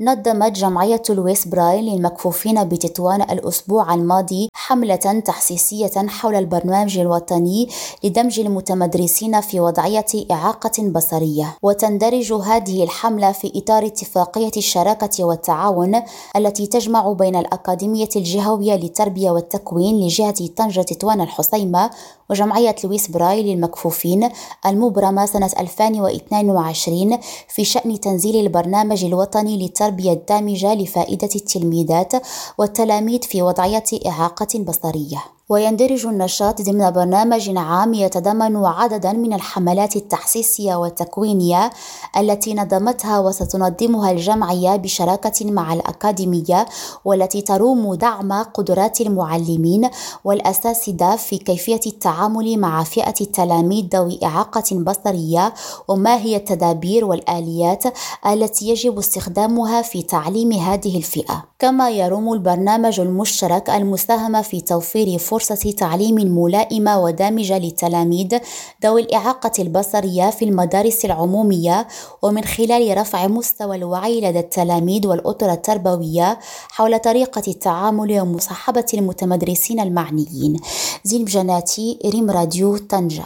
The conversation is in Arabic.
نظمت جمعية لويس برايل للمكفوفين بتطوان الأسبوع الماضي حملة تحسيسية حول البرنامج الوطني لدمج المتمدرسين في وضعية إعاقة بصرية. وتندرج هذه الحملة في إطار اتفاقية الشراكة والتعاون التي تجمع بين الأكاديمية الجهوية للتربية والتكوين لجهة طنجة تطوان الحصيمة وجمعية لويس برايل للمكفوفين المبرمة سنة 2022 في شأن تنزيل البرنامج الوطني للتربية التربية الدامجة لفائدة التلميذات والتلاميذ في وضعية إعاقة بصرية. ويندرج النشاط ضمن برنامج عام يتضمن عددا من الحملات التحسيسية والتكوينية التي نظمتها وستنظمها الجمعية بشراكة مع الأكاديمية والتي تروم دعم قدرات المعلمين والأساتذة في كيفية التعامل مع فئة التلاميذ ذوي إعاقة بصرية وما هي التدابير والآليات التي يجب استخدامها في تعليم هذه الفئة. كما يروم البرنامج المشترك المساهمة في توفير فرص فرصة تعليم ملائمة ودامجة للتلاميذ ذوي الإعاقة البصرية في المدارس العمومية ومن خلال رفع مستوى الوعي لدى التلاميذ والأطر التربوية حول طريقة التعامل ومصاحبة المتمدرسين المعنيين. زين بجناتي ريم راديو طنجة.